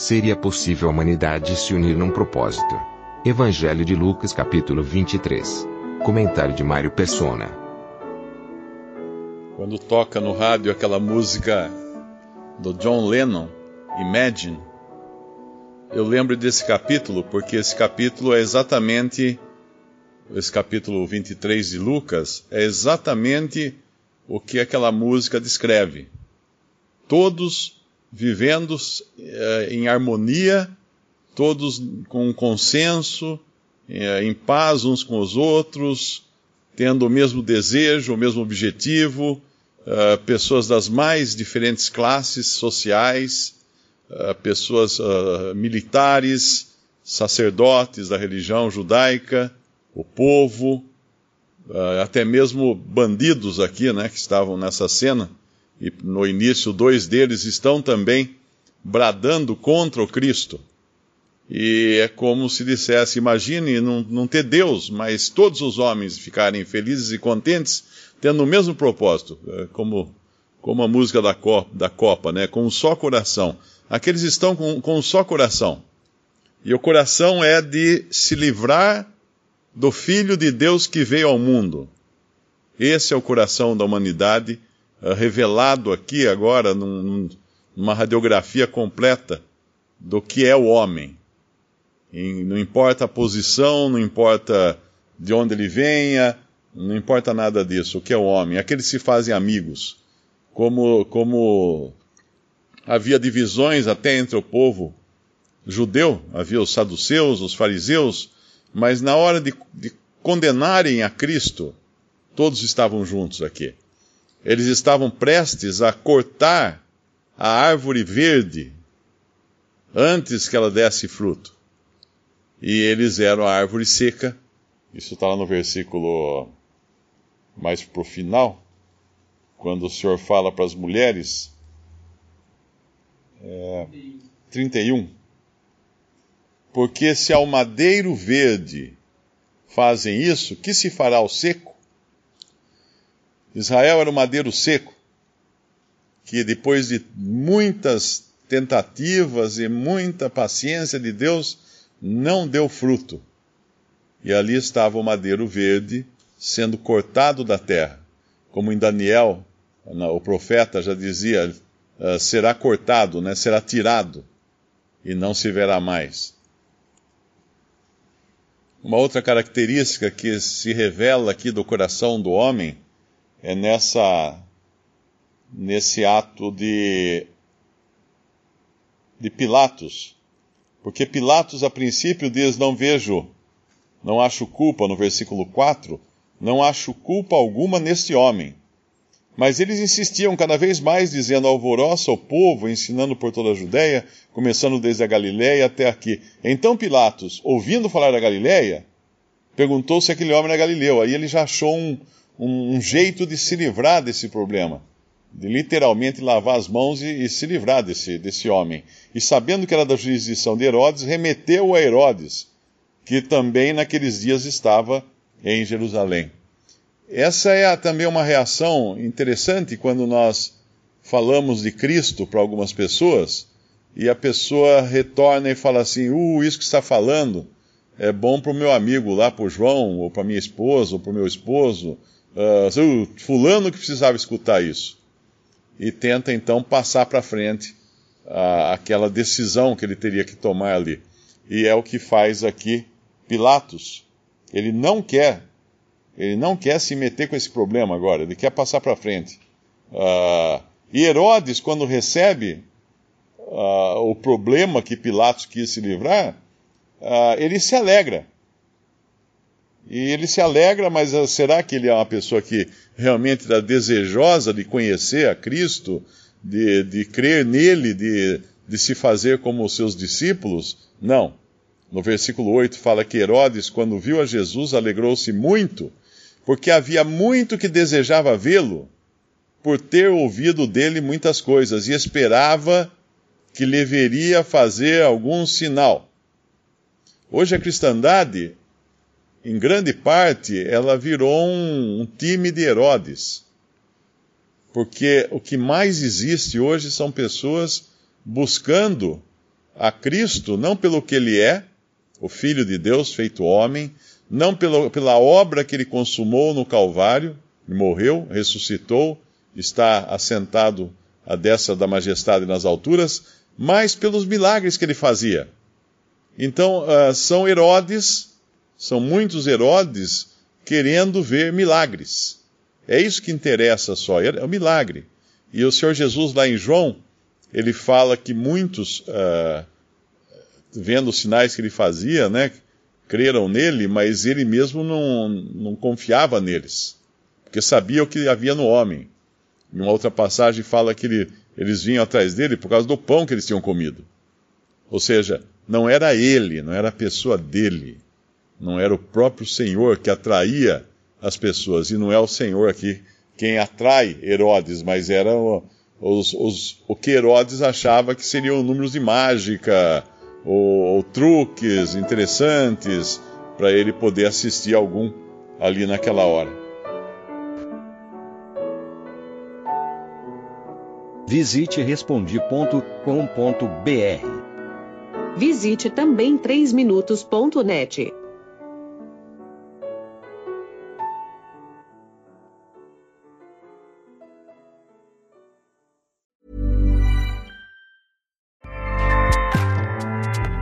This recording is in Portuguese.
Seria possível a humanidade se unir num propósito. Evangelho de Lucas capítulo 23. Comentário de Mário Persona. Quando toca no rádio aquela música do John Lennon, Imagine, eu lembro desse capítulo porque esse capítulo é exatamente, esse capítulo 23 de Lucas, é exatamente o que aquela música descreve. Todos vivendo eh, em harmonia, todos com consenso, eh, em paz uns com os outros, tendo o mesmo desejo, o mesmo objetivo, uh, pessoas das mais diferentes classes sociais, pessoas militares, sacerdotes da religião judaica, o povo, até mesmo bandidos aqui, né, que estavam nessa cena, e no início dois deles estão também bradando contra o Cristo. E é como se dissesse: imagine não, não ter Deus, mas todos os homens ficarem felizes e contentes, tendo o mesmo propósito, é, como, como a música da Copa, da Copa, né? com um só coração. Aqueles estão com, com um só coração. E o coração é de se livrar do Filho de Deus que veio ao mundo. Esse é o coração da humanidade, é, revelado aqui agora num, numa radiografia completa do que é o homem não importa a posição, não importa de onde ele venha, não importa nada disso. O que é o homem? Aqueles se fazem amigos. Como, como havia divisões até entre o povo judeu, havia os saduceus, os fariseus, mas na hora de, de condenarem a Cristo, todos estavam juntos aqui. Eles estavam prestes a cortar a árvore verde antes que ela desse fruto e eles eram a árvore seca. Isso está lá no versículo mais para o final, quando o Senhor fala para as mulheres. É, 31. Porque se ao madeiro verde fazem isso, que se fará ao seco? Israel era o madeiro seco, que depois de muitas tentativas e muita paciência de Deus, não deu fruto. E ali estava o madeiro verde sendo cortado da terra. Como em Daniel, o profeta já dizia, ah, será cortado, né? será tirado, e não se verá mais. Uma outra característica que se revela aqui do coração do homem é nessa nesse ato de de Pilatos, porque Pilatos, a princípio, diz: Não vejo, não acho culpa, no versículo 4, não acho culpa alguma neste homem. Mas eles insistiam cada vez mais, dizendo: Alvoroça o povo, ensinando por toda a Judéia, começando desde a Galiléia até aqui. Então Pilatos, ouvindo falar da Galiléia, perguntou se aquele homem era galileu. Aí ele já achou um, um, um jeito de se livrar desse problema de literalmente lavar as mãos e, e, se livrar desse, desse homem. E sabendo que era da jurisdição de Herodes, remeteu a Herodes, que também naqueles dias estava em Jerusalém. Essa é também uma reação interessante quando nós falamos de Cristo para algumas pessoas e a pessoa retorna e fala assim: Uh, isso que está falando é bom para o meu amigo lá, para o João, ou para minha esposa, ou para o meu esposo. Uh, fulano que precisava escutar isso e tenta então passar para frente aquela decisão que ele teria que tomar ali. E é o que faz aqui Pilatos. Ele não quer, ele não quer se meter com esse problema agora, ele quer passar para frente. Uh, e Herodes, quando recebe uh, o problema que Pilatos quis se livrar, ele se alegra. E ele se alegra, mas ah, será que ele é uma pessoa que realmente está desejosa de conhecer a Cristo, de, de crer nele, de, de se fazer como os seus discípulos? Não. No versículo 8 fala que Herodes, quando viu a Jesus, alegrou-se muito, porque havia muito que desejava vê-lo, por ter ouvido dele muitas coisas, e esperava que lhe veria fazer algum sinal. Hoje a cristandade em grande parte, ela virou um, um time de Herodes. Porque o que mais existe hoje são pessoas buscando a Cristo, não pelo que ele é, o Filho de Deus feito homem, não pelo, pela obra que ele consumou no Calvário, morreu, ressuscitou, está assentado à destra da majestade nas alturas, mas pelos milagres que ele fazia. Então, uh, são Herodes são muitos Herodes querendo ver milagres. É isso que interessa só, é o milagre. E o Senhor Jesus, lá em João, ele fala que muitos, uh, vendo os sinais que ele fazia, né, creram nele, mas ele mesmo não, não confiava neles, porque sabia o que havia no homem. Em uma outra passagem fala que ele, eles vinham atrás dele por causa do pão que eles tinham comido. Ou seja, não era ele, não era a pessoa dele não era o próprio Senhor que atraía as pessoas, e não é o Senhor aqui quem atrai Herodes, mas era os, os, o que Herodes achava que seriam números de mágica ou, ou truques interessantes para ele poder assistir algum ali naquela hora. Visite respondi.com.br. Visite também 3minutos.net.